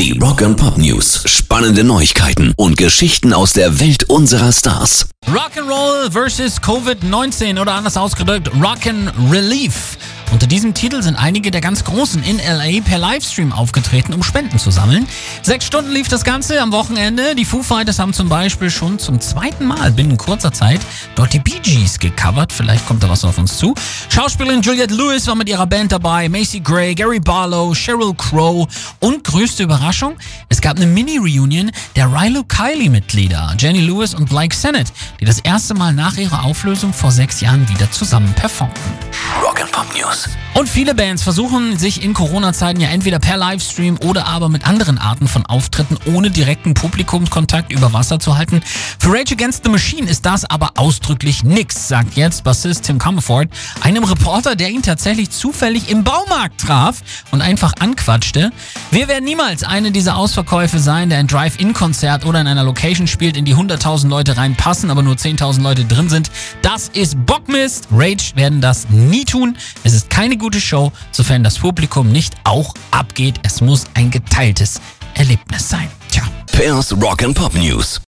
Die Rock and Pop News. Spannende Neuigkeiten und Geschichten aus der Welt unserer Stars. Rock'n'Roll versus Covid-19 oder anders ausgedrückt Rock'n Relief. Unter diesem Titel sind einige der ganz Großen in LA per Livestream aufgetreten, um Spenden zu sammeln. Sechs Stunden lief das Ganze am Wochenende. Die Foo Fighters haben zum Beispiel schon zum zweiten Mal binnen kurzer Zeit dort die Gees gecovert. Vielleicht kommt da was auf uns zu. Schauspielerin Juliette Lewis war mit ihrer Band dabei, Macy Gray, Gary Barlow, Sheryl Crow und größte Überraschung, es gab eine Mini-Reunion der Rilo Kiley-Mitglieder, Jenny Lewis und Blake Sennett, die das erste Mal nach ihrer Auflösung vor sechs Jahren wieder zusammen performten. Rock and Pop News. Und viele Bands versuchen sich in Corona-Zeiten ja entweder per Livestream oder aber mit anderen Arten von Auftritten ohne direkten Publikumskontakt über Wasser zu halten. Für Rage Against the Machine ist das aber ausdrücklich nix, sagt jetzt Bassist Tim Comerford, einem Reporter, der ihn tatsächlich zufällig im Baumarkt traf und einfach anquatschte. Wir werden niemals eine dieser Ausverkäufe sein, der ein Drive-In-Konzert oder in einer Location spielt, in die 100.000 Leute reinpassen, aber nur 10.000 Leute drin sind. Das ist Bockmist. Rage werden das nie tun. Es ist keine gute Show, sofern das Publikum nicht auch abgeht. Es muss ein geteiltes Erlebnis sein. Tja. Pairs Rock and Pop News.